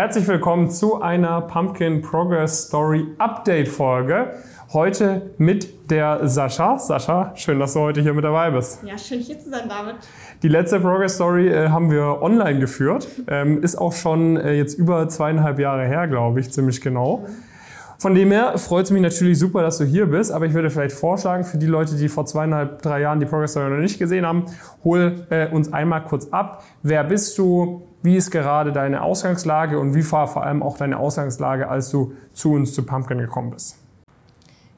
Herzlich willkommen zu einer Pumpkin Progress Story Update Folge. Heute mit der Sascha. Sascha, schön, dass du heute hier mit dabei bist. Ja, schön hier zu sein, David. Die letzte Progress Story äh, haben wir online geführt. Ähm, ist auch schon äh, jetzt über zweieinhalb Jahre her, glaube ich, ziemlich genau. Mhm. Von dem her freut es mich natürlich super, dass du hier bist, aber ich würde vielleicht vorschlagen, für die Leute, die vor zweieinhalb, drei Jahren die Progress Story noch nicht gesehen haben, hol äh, uns einmal kurz ab. Wer bist du? Wie ist gerade deine Ausgangslage und wie war vor allem auch deine Ausgangslage, als du zu uns zu Pumpkin gekommen bist?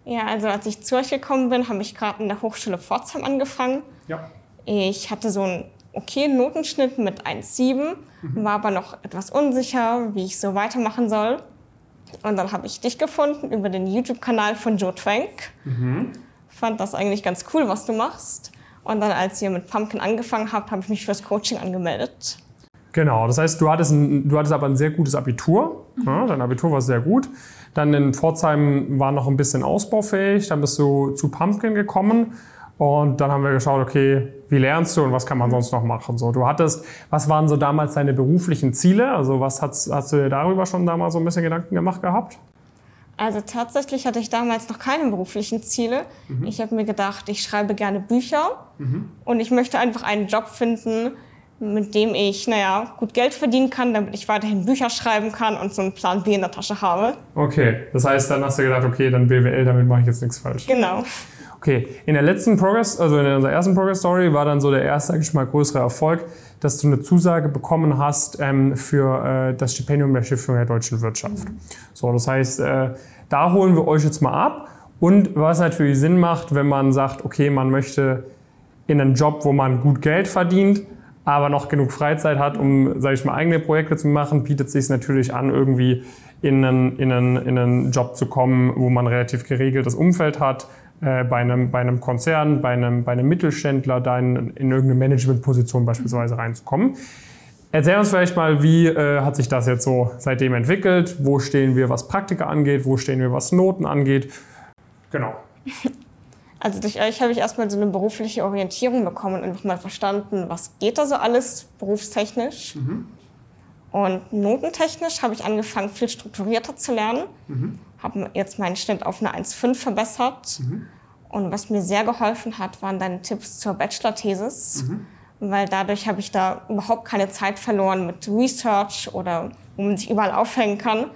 Ja, also als ich zu euch gekommen bin, habe ich gerade in der Hochschule Pforzheim angefangen. Ja. Ich hatte so einen okayen Notenschnitt mit 1,7, mhm. war aber noch etwas unsicher, wie ich so weitermachen soll. Und dann habe ich dich gefunden über den YouTube-Kanal von Joe Trank. Mhm. Fand das eigentlich ganz cool, was du machst. Und dann, als ihr mit Pumpkin angefangen habt, habe ich mich fürs Coaching angemeldet. Genau, das heißt, du hattest, ein, du hattest aber ein sehr gutes Abitur. Mhm. Ja, dein Abitur war sehr gut. Dann in Pforzheim war noch ein bisschen ausbaufähig. Dann bist du zu Pumpkin gekommen. Und dann haben wir geschaut, okay, wie lernst du und was kann man sonst noch machen? So, du hattest, was waren so damals deine beruflichen Ziele? Also was hast, hast du dir darüber schon damals so ein bisschen Gedanken gemacht gehabt? Also tatsächlich hatte ich damals noch keine beruflichen Ziele. Mhm. Ich habe mir gedacht, ich schreibe gerne Bücher mhm. und ich möchte einfach einen Job finden, mit dem ich, naja, gut Geld verdienen kann, damit ich weiterhin Bücher schreiben kann und so einen Plan B in der Tasche habe. Okay, das heißt, dann hast du gedacht, okay, dann BWL, damit mache ich jetzt nichts falsch. Genau. Okay, in der letzten Progress, also in unserer ersten Progress Story war dann so der erste, sag ich mal, größere Erfolg, dass du eine Zusage bekommen hast ähm, für äh, das Stipendium der Stiftung der deutschen Wirtschaft. So, das heißt, äh, da holen wir euch jetzt mal ab. Und was natürlich Sinn macht, wenn man sagt, okay, man möchte in einen Job, wo man gut Geld verdient, aber noch genug Freizeit hat, um, sage ich mal, eigene Projekte zu machen, bietet es sich natürlich an, irgendwie in einen, in, einen, in einen Job zu kommen, wo man relativ geregeltes Umfeld hat, äh, bei, einem, bei einem Konzern, bei einem, bei einem Mittelständler, da in, in irgendeine Managementposition beispielsweise reinzukommen. Erzähl uns vielleicht mal, wie äh, hat sich das jetzt so seitdem entwickelt? Wo stehen wir, was Praktika angeht? Wo stehen wir, was Noten angeht? Genau. Also durch euch habe ich erstmal so eine berufliche Orientierung bekommen und einfach mal verstanden, was geht da so alles berufstechnisch. Mhm. Und notentechnisch habe ich angefangen, viel strukturierter zu lernen. Mhm habe jetzt meinen Schnitt auf eine 1,5 verbessert. Mhm. Und was mir sehr geholfen hat, waren deine Tipps zur Bachelor-Thesis. Mhm. Weil dadurch habe ich da überhaupt keine Zeit verloren mit Research oder wo man sich überall aufhängen kann.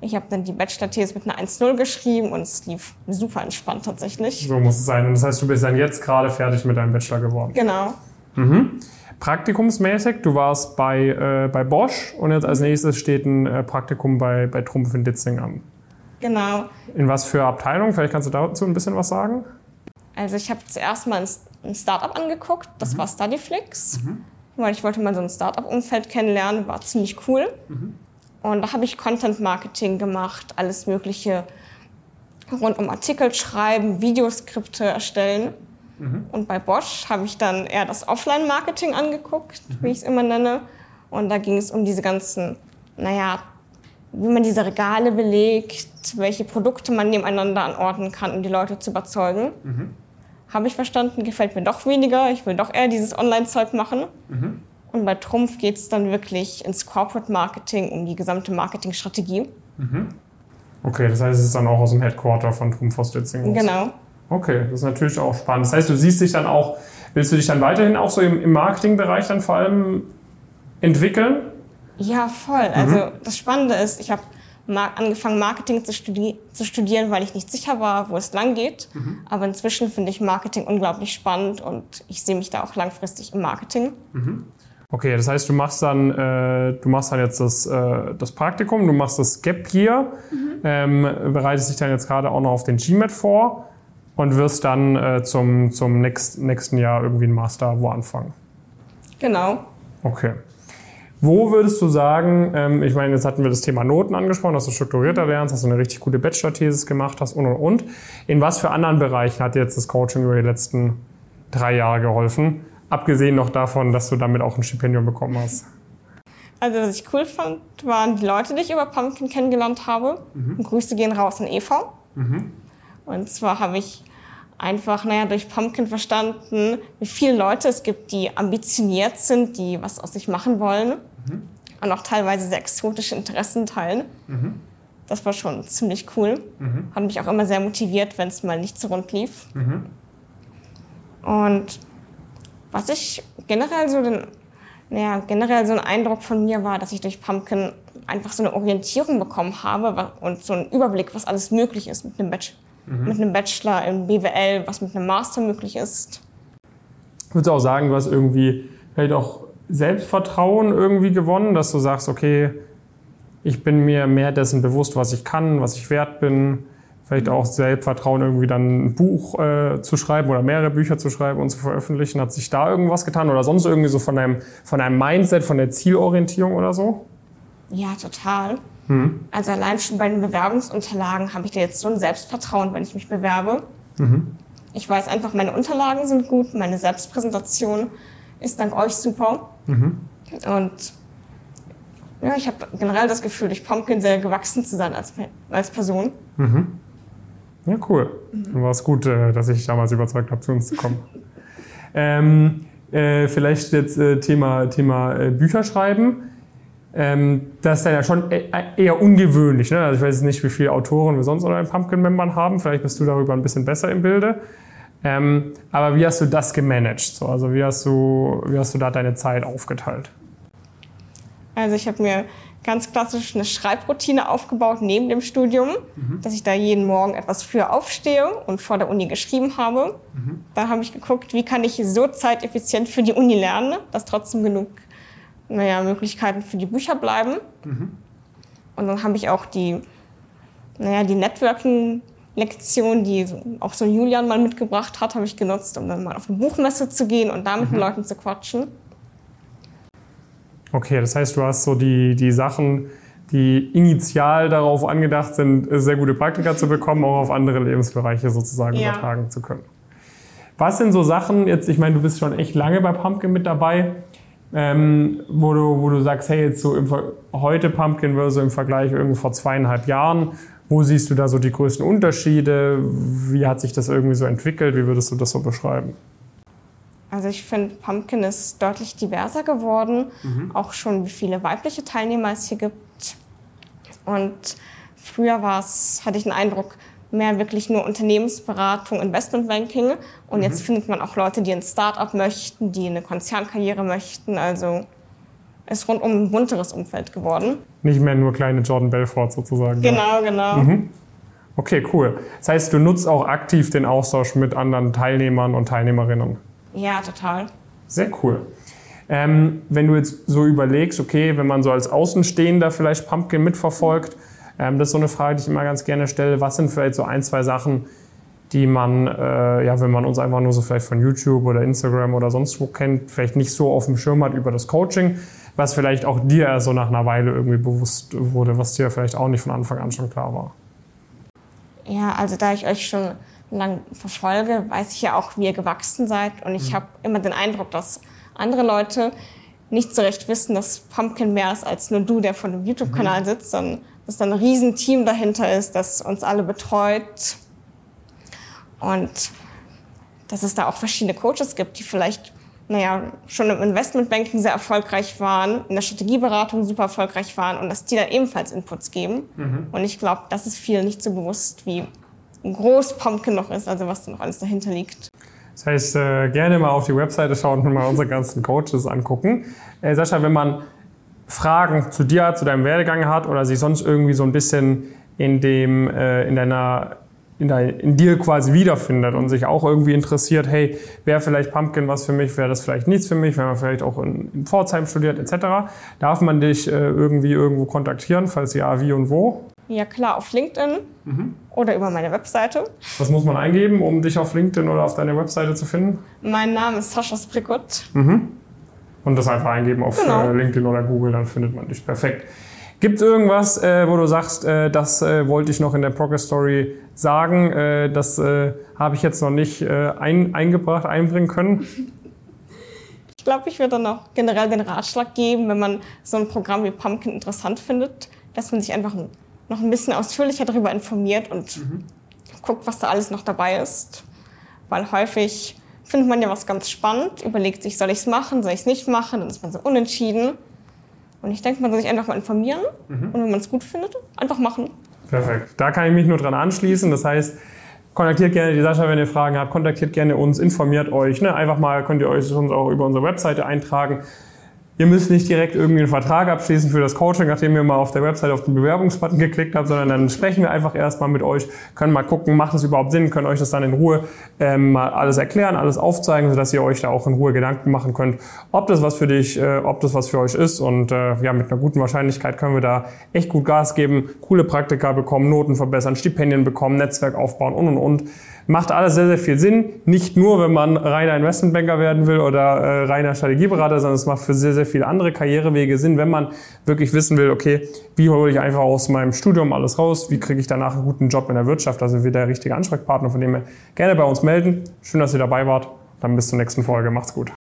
Ich habe dann die Bachelor-These mit einer 1.0 geschrieben und es lief super entspannt tatsächlich. So muss es sein. Und das heißt, du bist dann jetzt gerade fertig mit deinem Bachelor geworden. Genau. Mhm. Praktikumsmäßig, du warst bei, äh, bei Bosch und jetzt als nächstes steht ein äh, Praktikum bei, bei Trumpf in Ditzing an. Genau. In was für Abteilung? Vielleicht kannst du dazu ein bisschen was sagen? Also ich habe zuerst mal ein Startup angeguckt, das mhm. war Studyflix, mhm. weil ich wollte mal so ein Startup-Umfeld kennenlernen, war ziemlich cool. Mhm. Und da habe ich Content Marketing gemacht, alles Mögliche rund um Artikel schreiben, Videoskripte erstellen. Mhm. Und bei Bosch habe ich dann eher das Offline-Marketing angeguckt, wie mhm. ich es immer nenne. Und da ging es um diese ganzen, naja, wie man diese Regale belegt, welche Produkte man nebeneinander anordnen kann, um die Leute zu überzeugen. Mhm. Habe ich verstanden, gefällt mir doch weniger. Ich will doch eher dieses Online-Zeug machen. Mhm. Und bei Trumpf geht es dann wirklich ins Corporate Marketing, um die gesamte Marketingstrategie. Mhm. Okay, das heißt, es ist dann auch aus dem Headquarter von Trumpf aus Ditzingen. Genau. Okay, das ist natürlich auch spannend. Das heißt, du siehst dich dann auch, willst du dich dann weiterhin auch so im, im Marketingbereich dann vor allem entwickeln? Ja, voll. Mhm. Also das Spannende ist, ich habe angefangen, Marketing zu, studi zu, studieren, weil ich nicht sicher war, wo es lang geht. Mhm. Aber inzwischen finde ich Marketing unglaublich spannend und ich sehe mich da auch langfristig im Marketing. Mhm. Okay, das heißt, du machst dann, äh, du machst dann jetzt das, äh, das Praktikum, du machst das Gap Year, mhm. ähm, bereitest dich dann jetzt gerade auch noch auf den GMAT vor und wirst dann äh, zum, zum next, nächsten Jahr irgendwie ein Master wo anfangen. Genau. Okay. Wo würdest du sagen, ähm, ich meine, jetzt hatten wir das Thema Noten angesprochen, dass du strukturierter lernst, dass du eine richtig gute Bachelor-Thesis gemacht hast und und und. In was für anderen Bereichen hat dir jetzt das Coaching über die letzten drei Jahre geholfen? Abgesehen noch davon, dass du damit auch ein Stipendium bekommen hast. Also was ich cool fand, waren die Leute, die ich über Pumpkin kennengelernt habe. Mhm. Grüße gehen raus an Eva. Mhm. Und zwar habe ich einfach, naja, durch Pumpkin verstanden, wie viele Leute es gibt, die ambitioniert sind, die was aus sich machen wollen. Mhm. und auch teilweise sehr exotische Interessen teilen. Mhm. Das war schon ziemlich cool. Mhm. Hat mich auch immer sehr motiviert, wenn es mal nicht so rund lief. Mhm. Und was ich generell so den, naja, generell so ein Eindruck von mir war, dass ich durch Pumpkin einfach so eine Orientierung bekommen habe und so einen Überblick, was alles möglich ist mit einem, Bachelor, mhm. mit einem Bachelor im BWL, was mit einem Master möglich ist. Würdest du auch sagen, du hast irgendwie vielleicht auch Selbstvertrauen irgendwie gewonnen, dass du sagst, okay, ich bin mir mehr dessen bewusst, was ich kann, was ich wert bin. Vielleicht auch Selbstvertrauen, irgendwie dann ein Buch äh, zu schreiben oder mehrere Bücher zu schreiben und zu veröffentlichen. Hat sich da irgendwas getan oder sonst irgendwie so von deinem, von deinem Mindset, von der Zielorientierung oder so? Ja, total. Mhm. Also allein schon bei den Bewerbungsunterlagen habe ich da jetzt so ein Selbstvertrauen, wenn ich mich bewerbe. Mhm. Ich weiß einfach, meine Unterlagen sind gut, meine Selbstpräsentation ist dank euch super. Mhm. Und ja, ich habe generell das Gefühl, durch Pumpkin sehr gewachsen zu sein als, als Person. Mhm. Ja, cool. Mhm. War es gut, äh, dass ich damals überzeugt habe, zu uns zu kommen. ähm, äh, vielleicht jetzt äh, Thema, Thema äh, Bücher schreiben. Ähm, das ist ja schon e-, eher ungewöhnlich. Ne? Also ich weiß nicht, wie viele Autoren wir sonst unter den Pumpkin-Membern haben. Vielleicht bist du darüber ein bisschen besser im Bilde. Ähm, aber wie hast du das gemanagt? So, also wie hast, du, wie hast du da deine Zeit aufgeteilt? Also ich habe mir ganz klassisch eine Schreibroutine aufgebaut neben dem Studium, mhm. dass ich da jeden Morgen etwas früher aufstehe und vor der Uni geschrieben habe. Mhm. Da habe ich geguckt, wie kann ich so zeiteffizient für die Uni lernen, dass trotzdem genug naja, Möglichkeiten für die Bücher bleiben. Mhm. Und dann habe ich auch die, naja, die Networking Lektion, die auch so Julian mal mitgebracht hat, habe ich genutzt, um dann mal auf eine Buchmesse zu gehen und da mit mhm. den Leuten zu quatschen. Okay, das heißt, du hast so die, die Sachen, die initial darauf angedacht sind, sehr gute Praktika zu bekommen, auch auf andere Lebensbereiche sozusagen ja. übertragen zu können. Was sind so Sachen, jetzt, ich meine, du bist schon echt lange bei Pumpkin mit dabei, ähm, wo, du, wo du sagst, hey, jetzt so im, heute Pumpkin versus im Vergleich irgendwie vor zweieinhalb Jahren, wo siehst du da so die größten Unterschiede? Wie hat sich das irgendwie so entwickelt? Wie würdest du das so beschreiben? Also ich finde, Pumpkin ist deutlich diverser geworden, mhm. auch schon wie viele weibliche Teilnehmer es hier gibt. Und früher war es, hatte ich den Eindruck, mehr wirklich nur Unternehmensberatung, Investmentbanking. Und mhm. jetzt findet man auch Leute, die ein Start-up möchten, die eine Konzernkarriere möchten. Also ist rundum ein bunteres Umfeld geworden. Nicht mehr nur kleine Jordan Belfort sozusagen. Genau, ja. genau. Mhm. Okay, cool. Das heißt, du nutzt auch aktiv den Austausch mit anderen Teilnehmern und Teilnehmerinnen. Ja, total. Sehr cool. Ähm, wenn du jetzt so überlegst, okay, wenn man so als Außenstehender vielleicht Pumpkin mitverfolgt, ähm, das ist so eine Frage, die ich immer ganz gerne stelle. Was sind vielleicht so ein, zwei Sachen, die man, äh, ja, wenn man uns einfach nur so vielleicht von YouTube oder Instagram oder sonst wo kennt, vielleicht nicht so auf dem Schirm hat über das Coaching, was vielleicht auch dir erst so nach einer Weile irgendwie bewusst wurde, was dir vielleicht auch nicht von Anfang an schon klar war? Ja, also da ich euch schon lang verfolge, weiß ich ja auch, wie ihr gewachsen seid. Und ich mhm. habe immer den Eindruck, dass andere Leute nicht so recht wissen, dass Pumpkin mehr ist als nur du, der vor dem YouTube-Kanal mhm. sitzt, sondern dass da ein Riesenteam dahinter ist, das uns alle betreut. Und dass es da auch verschiedene Coaches gibt, die vielleicht naja, schon im Investmentbanking sehr erfolgreich waren, in der Strategieberatung super erfolgreich waren und dass die da ebenfalls Inputs geben. Mhm. Und ich glaube, das ist vielen nicht so bewusst, wie groß Pumpkin noch ist, also was da noch alles dahinter liegt. Das heißt, äh, gerne mal auf die Webseite schauen und mal unsere ganzen Coaches angucken. Äh, Sascha, wenn man Fragen zu dir, zu deinem Werdegang hat oder sich sonst irgendwie so ein bisschen in dem, äh, in deiner in, dein, in dir quasi wiederfindet und sich auch irgendwie interessiert, hey, wäre vielleicht Pumpkin was für mich, wäre das vielleicht nichts für mich, wenn man vielleicht auch in, in Pforzheim studiert etc., darf man dich äh, irgendwie irgendwo kontaktieren, falls ja, wie und wo? Ja klar, auf LinkedIn mhm. oder über meine Webseite. Was muss man eingeben, um dich auf LinkedIn oder auf deiner Webseite zu finden? Mein Name ist Sascha Sprikut. Mhm. Und das einfach eingeben auf genau. äh, LinkedIn oder Google, dann findet man dich perfekt. Gibt es irgendwas, äh, wo du sagst, äh, das äh, wollte ich noch in der Progress Story sagen, äh, das äh, habe ich jetzt noch nicht äh, ein, eingebracht, einbringen können? Ich glaube, ich würde dann auch generell den Ratschlag geben, wenn man so ein Programm wie Pumpkin interessant findet, dass man sich einfach noch ein bisschen ausführlicher darüber informiert und mhm. guckt, was da alles noch dabei ist. Weil häufig findet man ja was ganz spannend, überlegt sich, soll ich es machen, soll ich es nicht machen, dann ist man so unentschieden. Und ich denke, man soll sich einfach mal informieren mhm. und wenn man es gut findet, einfach machen. Perfekt. Da kann ich mich nur dran anschließen. Das heißt, kontaktiert gerne die Sascha, wenn ihr Fragen habt, kontaktiert gerne uns, informiert euch. Ne? Einfach mal könnt ihr euch sonst auch über unsere Webseite eintragen. Ihr müsst nicht direkt irgendwie einen Vertrag abschließen für das Coaching, nachdem ihr mal auf der Website auf den Bewerbungsbutton geklickt habt, sondern dann sprechen wir einfach erstmal mit euch, können mal gucken, macht es überhaupt Sinn, können euch das dann in Ruhe ähm, mal alles erklären, alles aufzeigen, sodass ihr euch da auch in Ruhe Gedanken machen könnt, ob das was für dich, äh, ob das was für euch ist. Und äh, ja, mit einer guten Wahrscheinlichkeit können wir da echt gut Gas geben, coole Praktika bekommen, Noten verbessern, Stipendien bekommen, Netzwerk aufbauen und und und. Macht alles sehr, sehr viel Sinn. Nicht nur, wenn man reiner Investmentbanker werden will oder äh, reiner Strategieberater, sondern es macht für sehr, sehr viele andere Karrierewege Sinn, wenn man wirklich wissen will, okay, wie hole ich einfach aus meinem Studium alles raus? Wie kriege ich danach einen guten Job in der Wirtschaft? Also wir der richtige Ansprechpartner, von dem ihr gerne bei uns melden. Schön, dass ihr dabei wart. Dann bis zur nächsten Folge. Macht's gut.